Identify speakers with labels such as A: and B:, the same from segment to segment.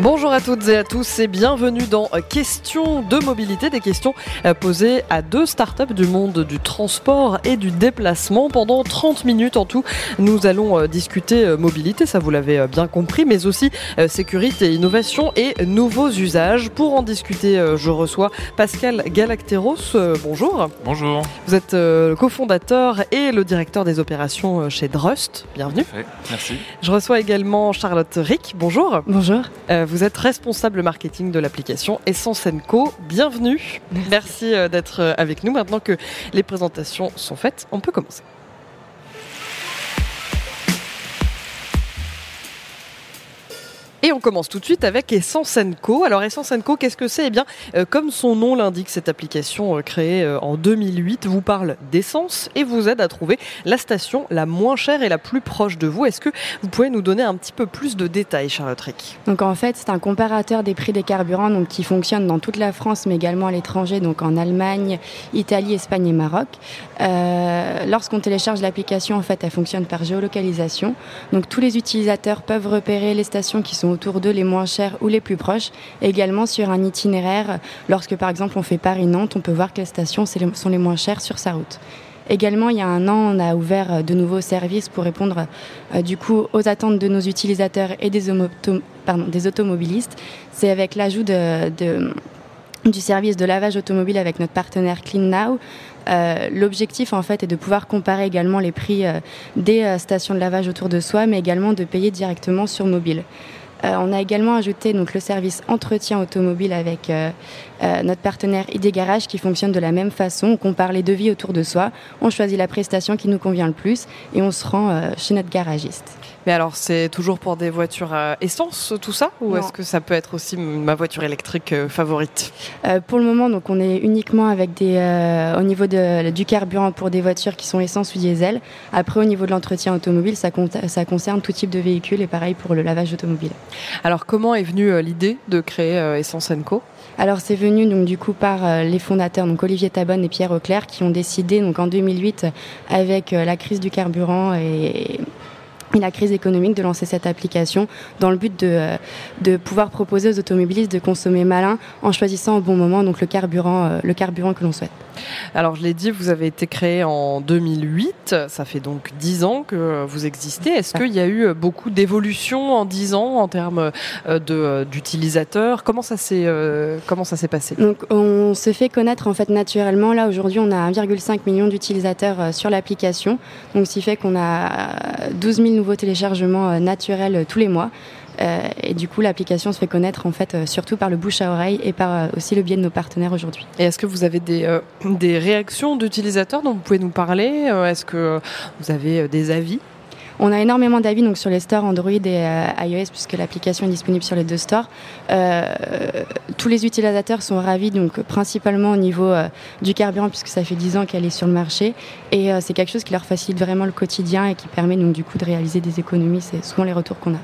A: Bonjour à toutes et à tous et bienvenue dans Questions de mobilité, des questions euh, posées à deux startups du monde du transport et du déplacement. Pendant 30 minutes en tout, nous allons euh, discuter euh, mobilité, ça vous l'avez bien compris, mais aussi sécurité, innovation et nouveaux usages. Pour en discuter, je reçois Pascal Galacteros. Bonjour.
B: Bonjour.
A: Vous êtes le cofondateur et le directeur des opérations chez Drust. Bienvenue.
B: Merci.
A: Je reçois également Charlotte Rick. Bonjour.
C: Bonjour.
A: Vous êtes responsable marketing de l'application Essence Co. Bienvenue. Merci, euh, d'être euh, avec nous. Maintenant que les présentations sont faites, on peut commencer. Et on commence tout de suite avec Essence Co. Alors Essence Co, qu'est-ce que c'est? Eh bien, euh, comme son nom l'indique, cette application euh, créée euh, en 2008 vous parle d'essence et vous aide à trouver la station la moins chère et la plus proche de vous. Est-ce que vous pouvez nous donner un petit peu plus de détails, Charlotte Rick
C: Donc en fait, c'est un comparateur des prix des carburants donc, qui fonctionne dans toute la France, mais également à l'étranger, donc en Allemagne, Italie, Espagne et Maroc. Lorsqu'on télécharge l'application, en fait, elle fonctionne par géolocalisation. Donc tous les utilisateurs peuvent repérer les stations qui sont autour d'eux les moins chers ou les plus proches. également sur un itinéraire, lorsque par exemple on fait Paris-Nantes, on peut voir quelles stations sont les moins chères sur sa route. Également, il y a un an, on a ouvert euh, de nouveaux services pour répondre euh, du coup aux attentes de nos utilisateurs et des, automobilistes. C'est avec l'ajout de, du service de lavage automobile avec notre partenaire CleanNow. Euh, L'objectif en fait est de pouvoir comparer également les prix des stations de lavage autour de soi, mais également de payer directement sur mobile. Euh, on a également ajouté le service entretien automobile avec euh, euh, notre partenaire ID Garage qui fonctionne de la même façon. On compare les devis autour de soi, on choisit la prestation qui nous convient le plus et on se rend chez notre garagiste.
A: Mais alors, c'est toujours pour des voitures à essence, tout ça Ou est-ce que ça peut être aussi ma voiture électrique favorite?
C: Pour le moment, donc, on est uniquement avec des, au niveau de, du carburant pour des voitures qui sont essence ou diesel. Après, au niveau de l'entretien automobile, ça, ça concerne tout type de véhicule et pareil pour le lavage automobile.
A: Alors comment est venue euh, l'idée de créer euh, Essence Co?
C: Alors c'est venu donc du coup par euh, les fondateurs donc Olivier Tabonne et Pierre Auclair qui ont décidé donc en 2008 avec la crise du carburant et la crise économique de lancer cette application dans le but de, de pouvoir proposer aux automobilistes de consommer malin en choisissant au bon moment donc le carburant, le carburant que l'on souhaite.
A: Alors, je l'ai dit, vous avez été créé en 2008. Ça fait donc 10 ans que vous existez. Est-ce qu'il y a eu beaucoup d'évolution en 10 ans en termes euh, d'utilisateurs? Comment ça s'est euh, comment ça s'est passé?
C: Donc, on se fait connaître en fait naturellement. Là, aujourd'hui, on a 1,5 million d'utilisateurs euh, sur l'application. Donc, ce qui fait qu'on a 12 000 nouveaux téléchargements naturels tous les mois. Euh, et du coup, l'application se fait connaître en fait euh, surtout par le bouche à oreille et par euh, aussi le biais de nos partenaires aujourd'hui.
A: Et est-ce que vous avez des réactions d'utilisateurs dont vous pouvez nous parler? Est-ce que vous avez des avis?
C: On a énormément d'avis donc sur les stores Android et iOS puisque l'application est disponible sur les deux stores. tous les utilisateurs sont ravis donc principalement au niveau du carburant puisque ça fait 10 ans qu'elle est sur le marché et c'est quelque chose qui leur facilite vraiment le quotidien et qui permet donc du coup de réaliser des économies. C'est souvent les retours qu'on a.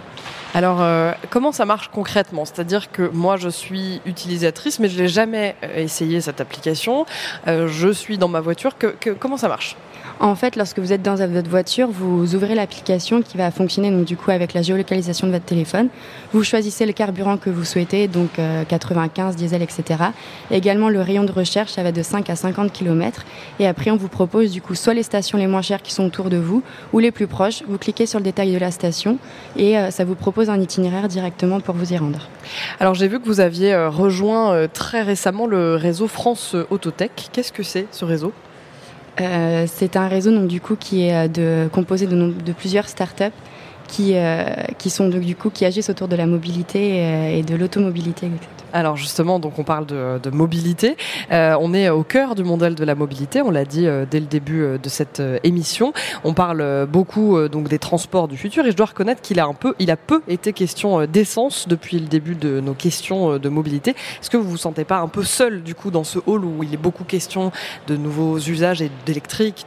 A: Alors, euh, comment ça marche concrètement? C'est-à-dire que moi, je suis utilisatrice, mais je n'ai jamais euh, essayé cette application. Euh, je suis dans ma voiture. comment ça marche?
C: En fait, lorsque vous êtes dans votre voiture, vous ouvrez l'application qui va fonctionner donc du coup avec la géolocalisation de votre téléphone. Vous choisissez le carburant que vous souhaitez, donc 95, diesel, etc. également le rayon de recherche, ça va de 5 à 50 km. Et après, on vous propose du coup soit les stations les moins chères qui sont autour de vous, ou les plus proches. Vous cliquez sur le détail de la station et ça vous propose un itinéraire directement pour vous y rendre.
A: Alors j'ai vu que vous aviez euh, rejoint euh, très récemment le réseau France Autotech. Qu'est-ce que c'est ce réseau?
C: Euh, C'est un réseau donc, du coup, qui est de, composé de, plusieurs startups qui, qui du coup qui agissent autour de la mobilité et de l'automobilité.
A: Alors justement, donc on parle de, mobilité. Euh, on est au cœur du mondial de la mobilité. On l'a dit euh, dès le début euh, de cette émission. On parle beaucoup donc des transports du futur et je dois reconnaître qu'il a un peu, il a peu été question d'essence depuis le début de nos questions de mobilité. Est-ce que vous vous sentez pas un peu seul du coup dans ce hall où il est beaucoup question de nouveaux usages et d'électrique.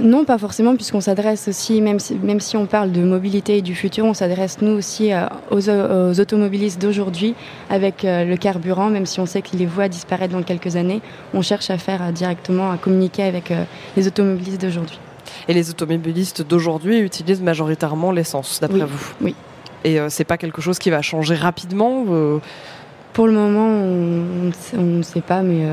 C: Non, pas forcément puisqu'on s'adresse aussi, même si, même si on parle de mobilité et du futur, on s'adresse nous aussi aux, aux automobilistes d'aujourd'hui avec le carburant, même si on sait que les voies disparaissent dans quelques années, on cherche à faire directement, à communiquer avec les automobilistes d'aujourd'hui.
A: Et les automobilistes d'aujourd'hui utilisent majoritairement l'essence, d'après vous
C: Oui.
A: Et c'est pas quelque chose qui va changer rapidement
C: Pour le moment, on ne sait pas, mais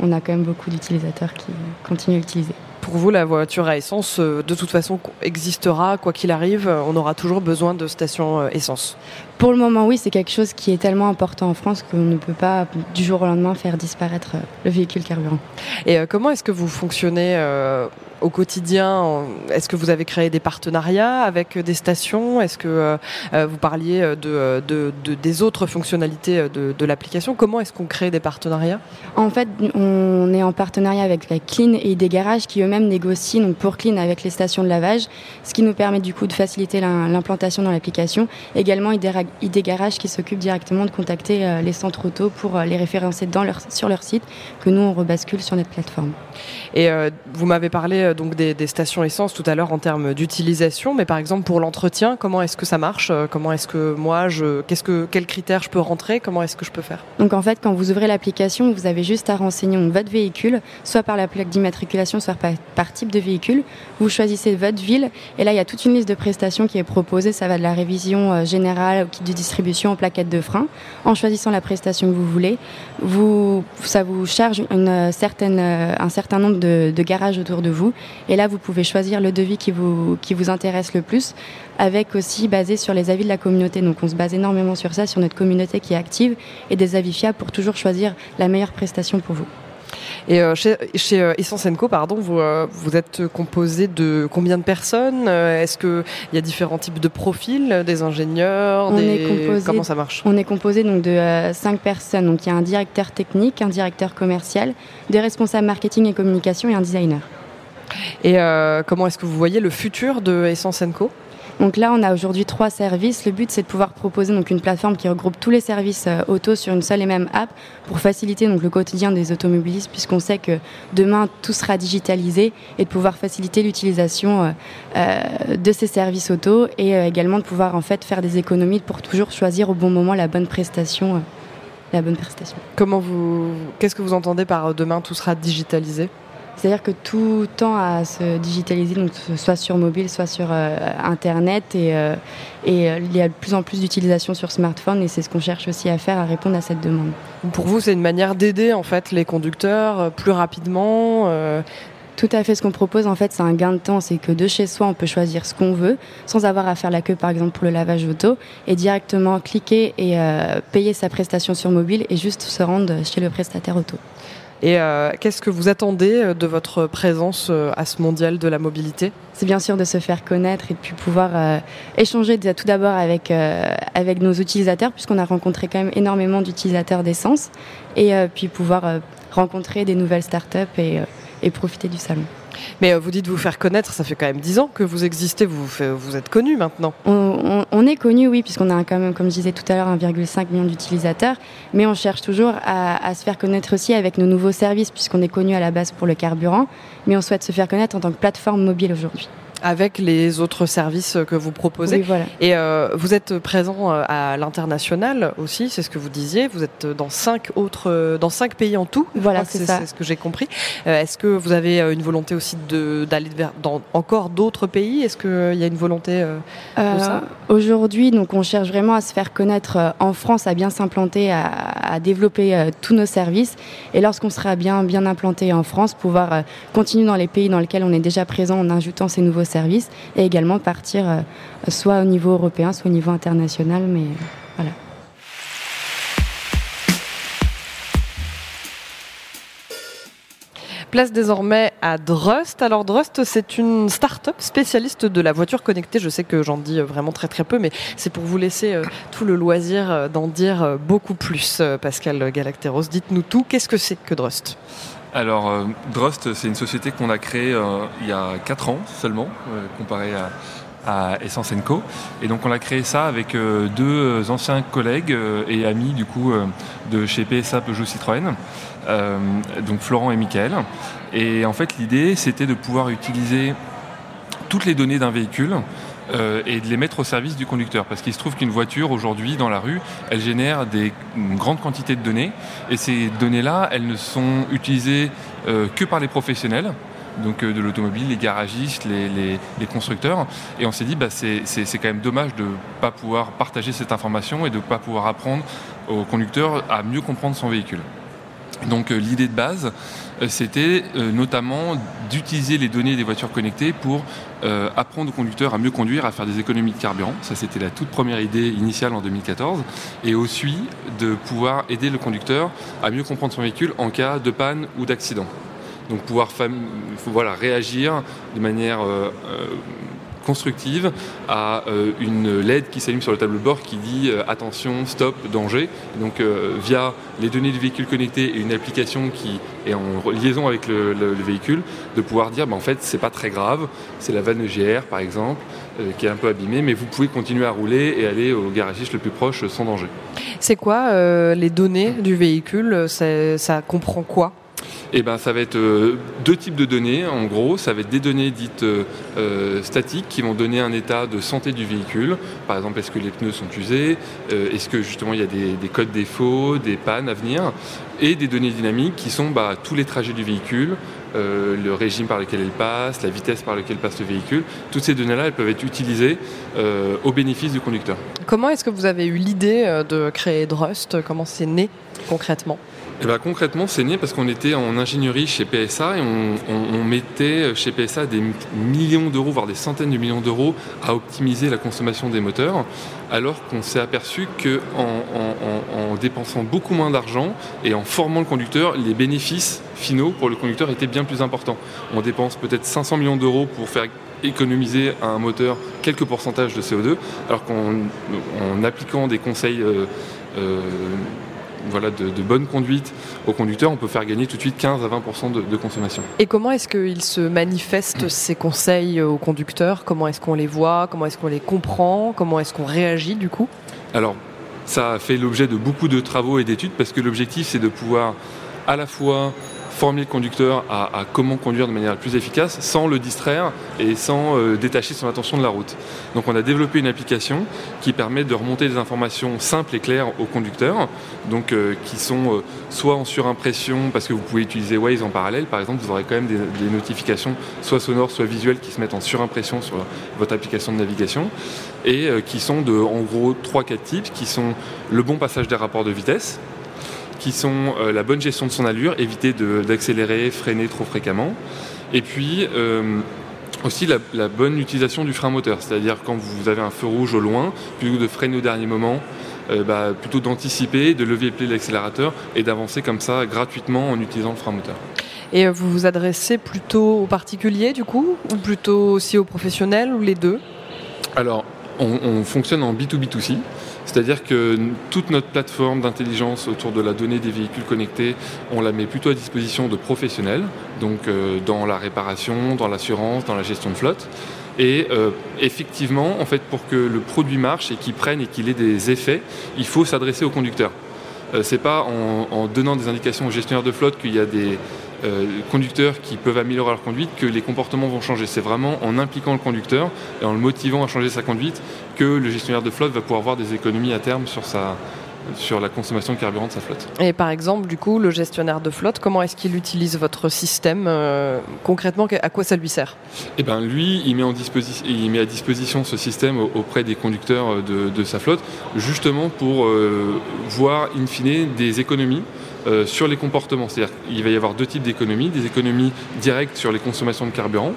C: on a quand même beaucoup d'utilisateurs qui continuent à l'utiliser
A: pour vous, la voiture à essence, euh, de toute façon, existera, quoi qu'il arrive, on aura toujours besoin de stations euh, essence
C: Pour le moment, oui, c'est quelque chose qui est tellement important en France qu'on ne peut pas, du jour au lendemain, faire disparaître euh, le véhicule carburant.
A: Et comment est-ce que vous fonctionnez au quotidien Est-ce que vous avez créé des partenariats avec des stations? Est-ce que vous parliez de, des autres fonctionnalités de, l'application? Comment est-ce qu'on crée des partenariats?
C: En fait, on est en partenariat avec la Clean et des garages qui eux-mêmes négocient donc pour Clean avec les stations de lavage, ce qui nous permet du coup de faciliter l'implantation dans l'application. Également, ID Garage qui s'occupe directement de contacter euh, les centres auto pour euh, les référencer dans leur, sur leur site, que nous on rebascule sur notre plateforme.
A: Et euh, vous m'avez parlé donc des, stations essence tout à l'heure en termes d'utilisation, mais par exemple pour l'entretien, comment est-ce que ça marche Comment est-ce que moi, je, quels critères je peux rentrer Comment est-ce que je peux faire?
C: Donc en fait, quand vous ouvrez l'application, vous avez juste à renseigner votre véhicule, soit par la plaque d'immatriculation, soit par, type de véhicule. Vous choisissez votre ville et là il y a toute une liste de prestations qui est proposée. Ça va de la révision euh, générale au kit de distribution aux plaquettes de frein. En choisissant la prestation que vous voulez, ça vous charge euh, euh, un certain nombre de, garages autour de vous et là vous pouvez choisir le devis qui vous, qui vous intéresse le plus avec aussi basé sur les avis de la communauté. Donc on se base énormément sur ça, sur notre communauté qui est active et des avis fiables pour toujours choisir la meilleure prestation pour vous.
A: Et euh, chez, chez euh, Essence Co, pardon, vous, euh, vous êtes composé de combien de personnes? Est-ce qu'il y a différents types de profils, des ingénieurs des... Comment ça marche?
C: On est composé donc de cinq personnes. Donc il y a un directeur technique, un directeur commercial, des responsables marketing et communication et un designer.
A: Et comment est-ce que vous voyez le futur de Essence Co?
C: Donc là, on a aujourd'hui trois services. Le but, c'est de pouvoir proposer donc une plateforme qui regroupe tous les services euh, auto sur une seule et même app pour faciliter donc le quotidien des automobilistes, puisqu'on sait que demain tout sera digitalisé et de pouvoir faciliter l'utilisation euh, euh, de ces services auto et également de pouvoir en fait faire des économies pour toujours choisir au bon moment la bonne prestation. la bonne prestation.
A: Comment vous, qu'est-ce que vous entendez par demain tout sera digitalisé?
C: C'est-à-dire que tout tend à se digitaliser, donc soit sur mobile, soit sur euh, Internet. Et, euh, et euh, il y a de plus en plus d'utilisation sur smartphone et c'est ce qu'on cherche aussi à faire, à répondre à cette demande.
A: Pour vous, c'est une manière d'aider en fait les conducteurs plus rapidement
C: tout à fait. Ce qu'on propose, en fait, c'est un gain de temps. C'est que de chez soi, on peut choisir ce qu'on veut, sans avoir à faire la queue, par exemple, pour le lavage auto, et directement cliquer et payer sa prestation sur mobile et juste se rendre chez le prestataire auto.
A: Et euh, qu'est-ce que vous attendez euh, de votre présence euh, à ce mondial de la mobilité?
C: C'est bien sûr de se faire connaître et puis pouvoir échanger tout d'abord avec, avec nos utilisateurs, puisqu'on a rencontré quand même énormément d'utilisateurs d'essence, et puis pouvoir rencontrer des nouvelles startups et profiter du salon.
A: Mais euh, vous dites vous faire connaître, ça fait quand même 10 ans que vous existez, vous, vous êtes connu maintenant.
C: On, est connu, oui, puisqu'on a quand même, comme je disais tout à l'heure, 1,5 million d'utilisateurs, mais on cherche toujours à, se faire connaître aussi avec nos nouveaux services, puisqu'on est connu à la base pour le carburant, mais on souhaite se faire connaître en tant que plateforme mobile aujourd'hui
A: avec les autres services que vous proposez. Et euh, vous êtes présent euh, à l'international aussi, c'est ce que vous disiez. Vous êtes dans cinq autres, euh, dans cinq pays en tout.
C: Voilà, c'est ça.
A: C'est ce que j'ai compris. Est-ce que vous avez une volonté aussi d'aller vers dans encore d'autres pays? Est-ce qu'il y a une volonté ça?
C: Aujourd'hui, donc, on cherche vraiment à se faire connaître en France, à bien s'implanter, à, à, développer tous nos services. Et lorsqu'on sera bien, bien implanté en France, pouvoir continuer dans les pays dans lesquels on est déjà présent en ajoutant ces nouveaux services et également partir euh, soit au niveau européen, soit au niveau international. Mais euh, voilà.
A: Place désormais à Drust. Alors Drust, c'est une start-up spécialiste de la voiture connectée. Je sais que j'en dis vraiment très très peu, mais c'est pour vous laisser euh, tout le loisir d'en dire beaucoup plus. Pascal Galacteros, dites-nous tout. Qu'est-ce que c'est que Drust?
B: Alors, euh, Drust, c'est une société qu'on a créée euh, il y a 4 ans seulement, euh, comparé à, Essence Co. Et donc, on a créé ça avec deux anciens collègues et amis du coup de chez PSA Peugeot Citroën, donc Florent et Michael. Et en fait, l'idée, c'était de pouvoir utiliser toutes les données d'un véhicule et de les mettre au service du conducteur. Parce qu'il se trouve qu'une voiture aujourd'hui dans la rue, elle génère des, une grande quantité de données et ces données-là, elles ne sont utilisées que par les professionnels donc de l'automobile, les garagistes, les, constructeurs. Et on s'est dit, bah, c'est quand même dommage de ne pas pouvoir partager cette information et de ne pas pouvoir apprendre au conducteur à mieux comprendre son véhicule. Donc euh, l'idée de base, euh, c'était euh, notamment d'utiliser les données des voitures connectées pour apprendre aux conducteurs à mieux conduire, à faire des économies de carburant. Ça, c'était la toute première idée initiale en 2014. Et aussi de pouvoir aider le conducteur à mieux comprendre son véhicule en cas de panne ou d'accident. Donc pouvoir voilà, réagir de manière constructive à euh, une LED qui s'allume sur le tableau de bord qui dit euh, attention, stop, danger. Donc euh, via les données du véhicule connecté et une application qui est en liaison avec le, véhicule, de pouvoir dire bah, en fait c'est pas très grave, c'est la vanne EGR par exemple qui est un peu abîmée, mais vous pouvez continuer à rouler et aller au garagiste le plus proche sans danger.
A: C'est quoi les données du véhicule? Ça comprend quoi?
B: Et eh ben, ça va être euh, deux types de données. En gros, ça va être des données dites euh, euh, statiques qui vont donner un état de santé du véhicule. Par exemple, est-ce que les pneus sont usés? Est-ce que justement il y a des, codes défauts, des pannes à venir? Et des données dynamiques qui sont bah, tous les trajets du véhicule, le régime par lequel il passe, la vitesse par laquelle passe le véhicule. Toutes ces données-là, elles peuvent être utilisées au bénéfice du conducteur.
A: Comment est-ce que vous avez eu l'idée de créer Drust? Comment c'est né concrètement?
B: Eh ben, concrètement, c'est né parce qu'on était en ingénierie chez PSA et on, mettait chez PSA des millions d'euros, voire des centaines de millions d'euros à optimiser la consommation des moteurs, alors qu'on s'est aperçu qu'en en, dépensant beaucoup moins d'argent et en formant le conducteur, les bénéfices finaux pour le conducteur étaient bien plus importants. On dépense peut-être 500 millions d'euros pour faire économiser à un moteur quelques pourcentages de CO2, alors qu'en appliquant des conseils euh, euh, voilà, de, bonne conduite au conducteur, on peut faire gagner tout de suite 15 à 20% de, consommation.
A: Et comment est-ce qu'ils se manifestent ces conseils aux conducteurs? Comment est-ce qu'on les voit? Comment est-ce qu'on les comprend? Comment est-ce qu'on réagit du coup?
B: Alors, ça a fait l'objet de beaucoup de travaux et d'études parce que l'objectif c'est de pouvoir à la fois former le conducteur à, comment conduire de manière plus efficace sans le distraire et sans euh, détacher son attention de la route. Donc on a développé une application qui permet de remonter des informations simples et claires au conducteur, donc euh, qui sont euh, soit en surimpression parce que vous pouvez utiliser Waze en parallèle, par exemple, vous aurez quand même des, des notifications soit sonores, soit visuelles qui se mettent en surimpression sur votre application de navigation et qui sont de en gros 3-4 types qui sont le bon passage des rapports de vitesse, qui sont euh, la bonne gestion de son allure, éviter d'accélérer, freiner trop fréquemment, et puis euh, aussi la, bonne utilisation du frein moteur, c'est-à-dire quand vous avez un feu rouge au loin, plutôt que de freiner au dernier moment, euh, bah, plutôt d'anticiper, de lever le pied de l'accélérateur et d'avancer comme ça gratuitement en utilisant le frein moteur.
A: Et vous vous adressez plutôt aux particuliers du coup, ou plutôt aussi aux professionnels, ou les deux?
B: Alors, on, on fonctionne en B2B2C. C'est-à-dire que toute notre plateforme d'intelligence autour de la donnée des véhicules connectés, on la met plutôt à disposition de professionnels, donc euh, dans la réparation, dans l'assurance, dans la gestion de flotte. Et euh, effectivement, en fait, pour que le produit marche et qu'il prenne et qu'il ait des effets, il faut s'adresser au conducteur. Euh, c'est pas en, donnant des indications aux gestionnaires de flotte qu'il y a des euh, conducteurs qui peuvent améliorer leur conduite que les comportements vont changer. C'est vraiment en impliquant le conducteur et en le motivant à changer sa conduite que le gestionnaire de flotte va pouvoir avoir des économies à terme sur sa, sur la consommation de carburant de sa flotte.
A: Et par exemple, du coup, le gestionnaire de flotte, comment est-ce qu'il utilise votre système euh, Concrètement, à quoi ça lui sert?
B: Eh bien, lui, il met, en il met à disposition ce système auprès des conducteurs de, sa flotte, justement pour euh, voir, in fine, des économies euh, sur les comportements. C'est-à-dire va y avoir deux types d'économies, des économies directes sur les consommations de carburant,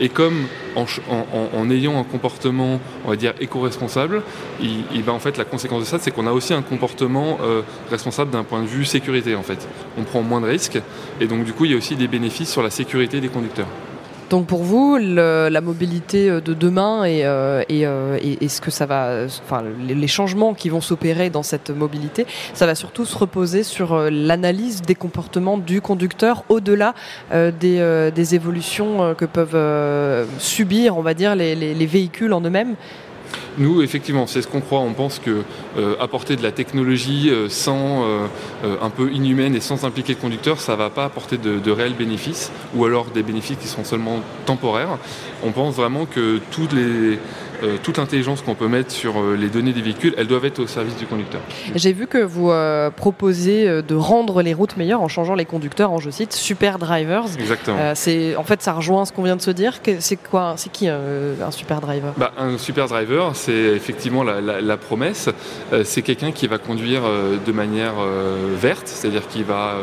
B: et comme en, ayant un comportement, on va dire, éco-responsable, il, va en fait la conséquence de ça, c'est qu'on a aussi un comportement euh, responsable d'un point de vue sécurité en fait. On prend moins de risques, et donc du coup il y a aussi des bénéfices sur la sécurité des conducteurs.
A: Donc pour vous, la mobilité euh, de demain et, euh, euh, et, ce que ça va, enfin les, changements qui vont s'opérer dans cette mobilité, ça va surtout se reposer sur l'analyse des comportements du conducteur au-delà des, évolutions que peuvent subir, on va dire, les véhicules en eux-mêmes.
B: Nous, effectivement, c'est ce qu'on croit. On pense que euh, apporter de la technologie euh, sans euh, un peu inhumaine et sans impliquer le conducteur, ça ne va pas apporter de, réels bénéfices, ou alors des bénéfices qui seront seulement temporaires. On pense vraiment que toutes les euh, toute l'intelligence qu'on peut mettre sur euh, les données des véhicules, elles doivent être au service du conducteur.
A: J'ai vu que vous euh, proposez euh, de rendre les routes meilleures en changeant les conducteurs en, je cite, super drivers.
B: Exactement.
A: C'est, en fait, ça rejoint ce qu'on vient de se dire. C'est quoi C'est qui un super driver?
B: Bah, un super driver, c'est effectivement la, la- la promesse. C'est quelqu'un qui va conduire de manière verte, c'est-à-dire qui va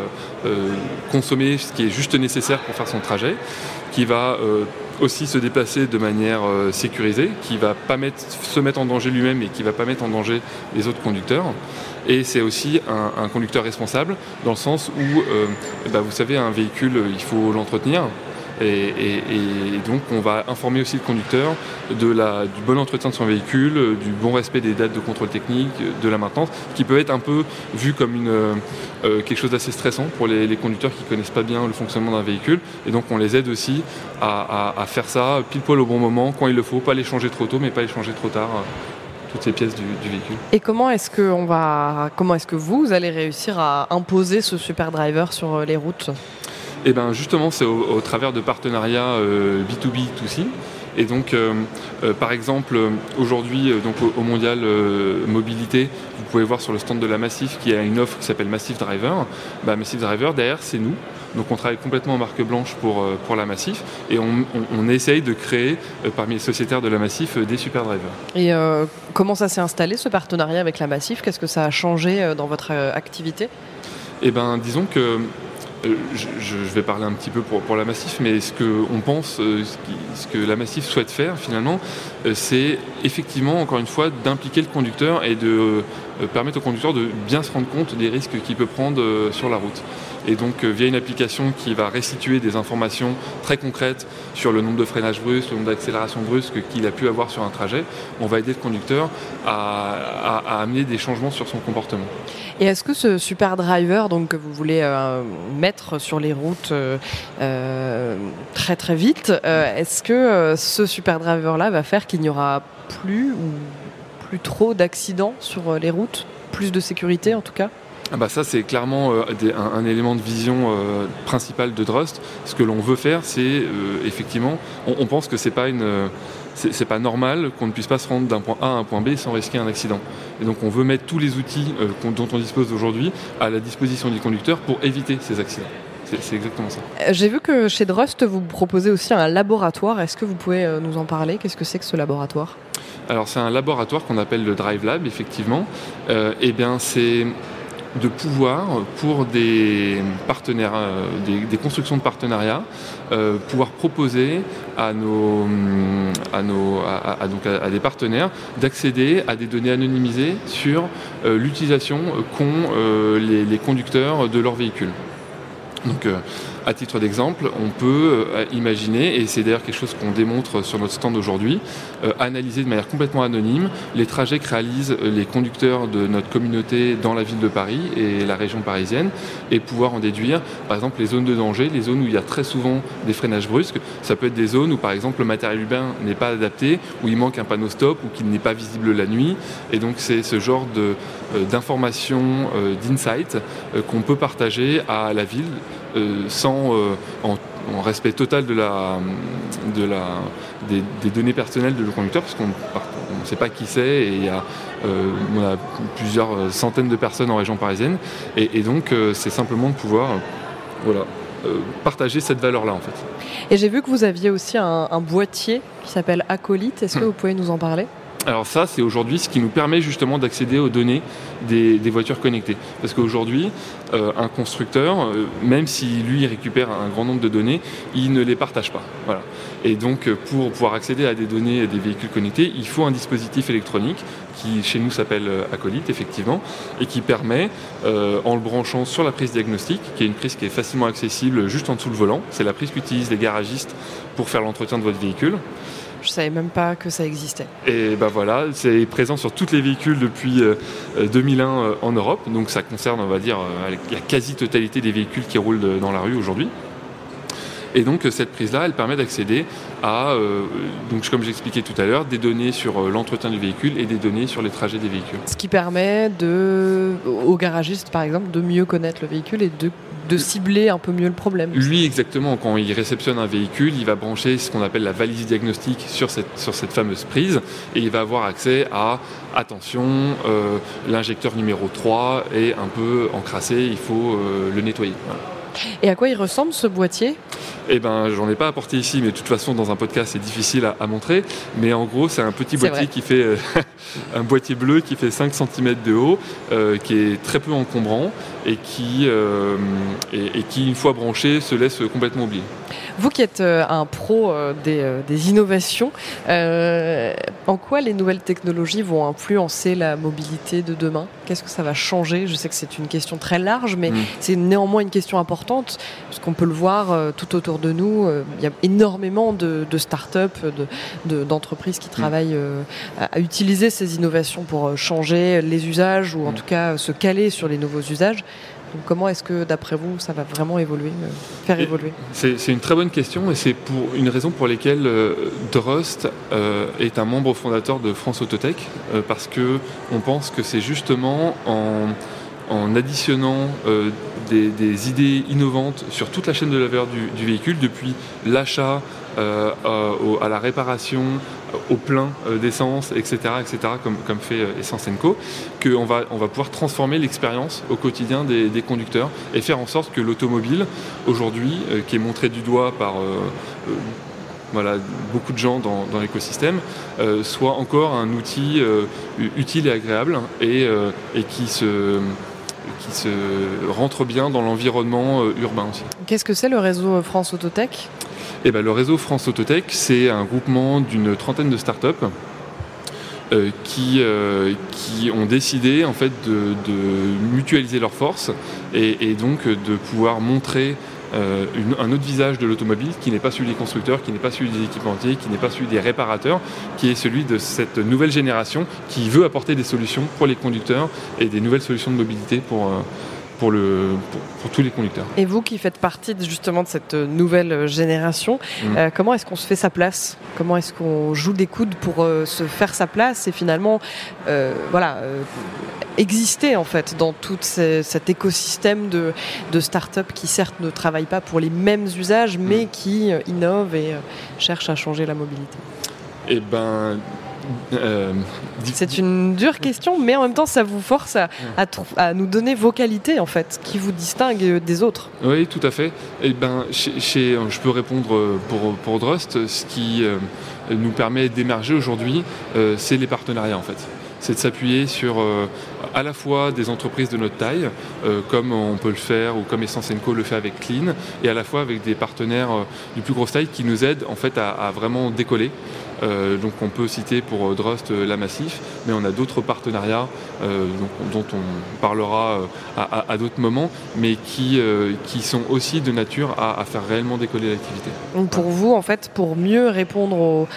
B: consommer ce qui est juste nécessaire pour faire son trajet, qui va aussi se déplacer de manière euh, sécurisée, qui va pas se mettre en danger lui-même et qui va pas mettre en danger les autres conducteurs. Et c'est aussi un, un conducteur responsable dans le sens où, euh, bah, vous savez, un véhicule, euh, il faut l'entretenir. Et, donc on va informer aussi le conducteur de la, du bon entretien de son véhicule, du bon respect des dates de contrôle technique, de la maintenance, qui peut être un peu vu comme une, euh, euh, quelque chose d'assez stressant pour les, conducteurs qui connaissent pas bien le fonctionnement d'un véhicule. Et donc on les aide aussi à, à- faire ça pile poil au bon moment, quand il le faut, pas les changer trop tôt, mais pas les changer trop tard, euh, toutes ces pièces du, véhicule.
A: Et comment est-ce que on va, comment est-ce que vous allez réussir à imposer ce super driver sur les routes?
B: Et bien justement, c'est au, au travers de partenariats euh, B2B2C. Et donc, euh, euh, par exemple, aujourd'hui, donc au, au Mondial Mobilité, vous pouvez voir sur le stand de la Massif qu'il y a une offre qui s'appelle Massif Driver. Bah, Massif Driver, derrière, c'est nous. Donc on travaille complètement en marque blanche pour, pour la Massif et on, on- on essaye de créer parmi les sociétaires de la Massif des super drivers.
A: Et comment ça s'est installé ce partenariat avec la Massif? Qu'est-ce que ça a changé dans votre activité?
B: Eh ben, disons que euh, je, vais parler un petit peu pour, la Massif, mais ce que on pense, euh, ce, que la Massif souhaite faire finalement, euh, c'est effectivement, encore une fois, d'impliquer le conducteur et de permettre au conducteur de bien se rendre compte des risques qu'il peut prendre sur la route. Et donc, euh, via une application qui va restituer des informations très concrètes sur le nombre de freinages brusques, le nombre d'accélérations brusques qu'il a pu avoir sur un trajet, on va aider le conducteur à- amener des changements sur son comportement.
A: Et est-ce que ce super driver donc, que vous voulez euh, mettre sur les routes euh, très très vite, est-ce que ce super driver-là va faire qu'il n'y aura plus ou plus trop d'accidents sur les routes? Plus de sécurité en tout cas?
B: Ah bah ça c'est clairement euh, des- un, un élément de vision euh, principal de Drust. Ce que l'on veut faire, c'est euh, effectivement, on, on pense que c'est pas une, euh, c'est pas normal qu'on ne puisse pas se rendre d'un point A à un point B sans risquer un accident. Et donc on veut mettre tous les outils dont on dispose aujourd'hui à la disposition du conducteur pour éviter ces accidents. C'est exactement ça.
A: J'ai vu que chez Drust, vous proposez aussi un laboratoire. Est-ce que vous pouvez nous en parler? Qu'est-ce que c'est que ce laboratoire?
B: Alors c'est un laboratoire qu'on appelle le Drive Lab, effectivement. Eh bien c'est de pouvoir, pour des partenaires, euh, des, constructions de partenariats, euh, pouvoir proposer à nos, hum, à, nos, à, donc à, des partenaires d'accéder à des données anonymisées sur euh, l'utilisation qu'ont les, les conducteurs de leurs véhicules. Donc, à titre d'exemple, on peut euh, imaginer, et c'est d'ailleurs quelque chose qu'on démontre sur notre stand aujourd'hui, euh, analyser de manière complètement anonyme les trajets que réalisent euh, les conducteurs de notre communauté dans la ville de Paris et la région parisienne, et pouvoir en déduire, par exemple, les zones de danger, les zones où il y a très souvent des freinages brusques. Ça peut être des zones où, par exemple, le matériel urbain n'est pas adapté, où il manque un panneau stop, ou qu'il n'est pas visible la nuit. Et donc, c'est ce genre d'informations, d'insights qu'on peut partager à la ville sans, euh, en, en respect total de la, de la, des, des données personnelles de le conducteur, parce qu'on ne sait pas qui c'est et il y a, euh, on a plusieurs euh, centaines de personnes en région parisienne. Et, et donc, euh, c'est simplement de pouvoir euh, voilà, euh, partager cette valeur-là, en fait.
A: Et j'ai vu que vous aviez aussi un, un boîtier qui s'appelle Acolyte. Est-ce que vous pouvez nous en parler?
B: Alors ça, c'est aujourd'hui ce qui nous permet justement d'accéder aux données des, des voitures connectées. Parce qu'aujourd'hui, euh, un constructeur, euh, même si lui récupère un grand nombre de données, il ne les partage pas. Voilà. Et donc, euh, pour pouvoir accéder à des données des véhicules connectés, il faut un dispositif électronique qui chez nous s'appelle euh, Acolyte, effectivement, et qui permet, euh, en le branchant sur la prise diagnostique, qui est une prise qui est facilement accessible juste en dessous le volant, c'est la prise qu'utilisent les garagistes pour faire l'entretien de votre véhicule.
A: Je savais même pas que ça existait.
B: Et ben voilà, c'est présent sur tous les véhicules depuis euh, euh, 2001 euh, en Europe, donc ça concerne, on va dire, euh, la quasi-totalité des véhicules qui roulent dans la rue aujourd'hui. Et donc cette prise-là, elle permet d'accéder à, donc comme j'expliquais tout à l'heure, des données sur l'entretien du véhicule et des données sur les trajets des véhicules.
A: Ce qui permet de, aux garagistes par exemple de mieux connaître le véhicule et de de cibler un peu mieux le problème.
B: Lui, exactement, quand il réceptionne un véhicule, il va brancher ce qu'on appelle la valise diagnostique sur cette, sur cette fameuse prise et il va avoir accès à attention, euh, l'injecteur numéro 3 est un peu encrassé, il faut euh, le nettoyer.
A: Et à quoi il ressemble ce boîtier?
B: Eh ben, j'en ai pas apporté ici, mais de toute façon, dans un podcast, c'est difficile à, montrer. Mais en gros, c'est un petit boîtier qui fait euh, un boîtier bleu qui fait 5 cm de haut, euh, qui est très peu encombrant et qui, euh, et, qui, une fois branché, se laisse complètement oublier.
A: Vous qui êtes un pro des, des innovations, en quoi les nouvelles technologies vont influencer la mobilité de demain? Qu'est-ce que ça va changer? Je sais que c'est une question très large, mais mm. c'est néanmoins une question importante, puisqu'on peut le voir tout autour de nous. Euh, il y a énormément de, start-up, d'entreprises qui travaillent euh, à, utiliser ces innovations pour euh, changer les usages ou en mm. tout cas se caler sur les nouveaux usages. Donc comment est-ce que, d'après vous, ça va vraiment évoluer, faire évoluer?
B: C'est une très bonne question et c'est pour une raison pour laquelle Drost est un membre fondateur de France Autotech parce que on pense que c'est justement en en additionnant euh, des, idées innovantes sur toute la chaîne de la valeur du, véhicule, depuis l'achat euh, à, la réparation, au plein euh, d'essence, etc., etc., comme, fait Essence Co, qu'on va, on va pouvoir transformer l'expérience au quotidien des, conducteurs et faire en sorte que l'automobile, aujourd'hui, qui est montré du doigt par voilà, beaucoup de gens dans, l'écosystème, soit encore un outil utile et agréable et, et qui se qui se rentre bien dans l'environnement euh, urbain aussi.
A: Qu'est-ce que c'est le réseau France Autotech?
B: Eh ben, Le réseau France Autotech, c'est un groupement d'une trentaine de startups euh, qui, euh, qui ont décidé en fait de, mutualiser leurs forces et, donc de pouvoir montrer euh, un autre visage de l'automobile qui n'est pas celui des constructeurs, qui n'est pas celui des équipementiers, qui n'est pas celui des réparateurs, qui est celui de cette nouvelle génération qui veut apporter des solutions pour les conducteurs et des nouvelles solutions de mobilité pour, pour, le, pour, tous les conducteurs.
A: Et vous qui faites partie justement de cette nouvelle génération, mm. euh, comment est-ce qu'on se fait sa place? Comment est-ce qu'on joue des coudes pour euh, se faire sa place et finalement euh, voilà, exister en fait dans tout cet écosystème de, de start-up qui certes ne travaillent pas pour les mêmes usages mais mm. qui innovent et cherchent à changer la mobilité?
B: Eh ben,
A: euh, c'est une dure question, mais en même temps, ça vous force à, nous donner vos qualités, en fait, qui vous distinguent des autres.
B: Oui, tout à fait. Et eh ben, chez, je peux répondre pour, pour Drust. Ce qui euh, nous permet d'émerger aujourd'hui, euh, c'est les partenariats, en fait c'est de s'appuyer sur à la fois des entreprises de notre taille, comme on peut le faire ou comme Essence Co le fait avec Clean, et à la fois avec des partenaires du plus grosse taille qui nous aident en fait à vraiment décoller. Euh, donc on peut citer pour euh, euh, la Massif, mais on a d'autres partenariats dont on parlera à, d'autres moments, mais qui, qui sont aussi de nature à, faire réellement décoller l'activité.
A: Donc pour vous, en fait, pour mieux répondre aux,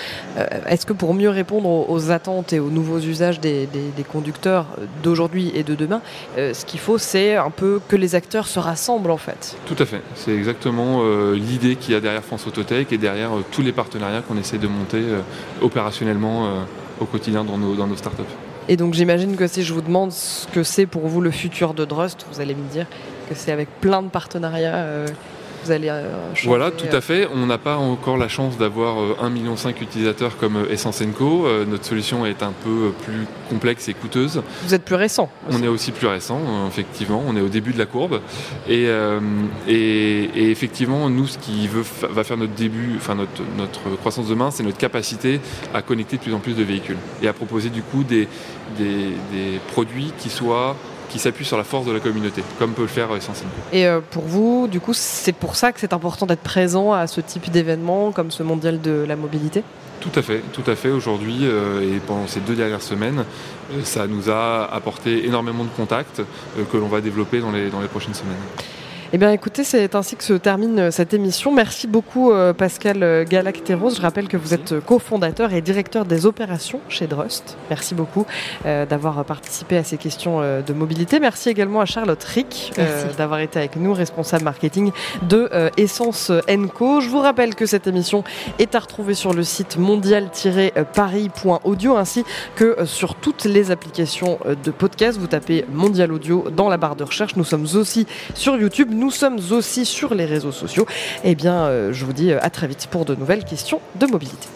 A: est-ce que pour mieux répondre aux, attentes et aux nouveaux usages des, conducteurs d'aujourd'hui et de demain, ce qu'il faut, c'est un peu que les acteurs se rassemblent en fait.
B: Tout à fait. C'est exactement l'idée qu'il y a derrière France Autotech et derrière tous les partenariats qu'on essaie de monter opérationnellement euh, au quotidien dans nos, dans nos startups.
A: Et donc j'imagine que si je vous demande ce que c'est pour vous le futur de Drust, vous allez me dire que c'est avec plein de partenariats euh, allez euh,
B: Voilà, tout à fait. On n'a pas encore la chance d'avoir 1,5 million d'utilisateurs comme Essence Co. Euh, notre solution est un peu plus complexe et coûteuse.
A: Vous êtes plus récent
B: On est aussi plus récent, euh, effectivement. On est au début de la courbe. Et, et, effectivement, nous, ce qui veut, va faire notre début, enfin notre, notre croissance demain, c'est notre capacité à connecter de plus en plus de véhicules et à proposer du coup des, des, des produits qui soient qui s'appuie sur la force de la communauté, comme peut le faire Essentiel.
A: Et euh, pour vous, du coup, c'est pour ça que c'est important d'être présent à ce type d'événement, comme ce mondial de la mobilité?
B: Tout à fait, tout à fait. Aujourd'hui euh, et pendant ces deux dernières semaines, euh, ça nous a apporté énormément de contacts que l'on va développer dans les, dans les prochaines semaines.
A: Eh bien, écoutez, c'est ainsi que se termine euh, cette émission. Merci beaucoup, euh, Pascal euh, Galacteros. Je rappelle que vous êtes cofondateur et directeur des opérations chez Drust. Merci beaucoup d'avoir participé à ces questions de mobilité. Merci également à Charlotte Rick d'avoir été avec nous, responsable marketing de Essence Co. Je vous rappelle que cette émission est à retrouver sur le site mondial-paris.audio ainsi que sur toutes les applications de podcast. Vous tapez Mondial Audio dans la barre de recherche. Nous sommes aussi sur YouTube. Nous sommes aussi sur les réseaux sociaux. Eh bien, euh, je vous dis euh, à très vite pour de nouvelles questions de mobilité.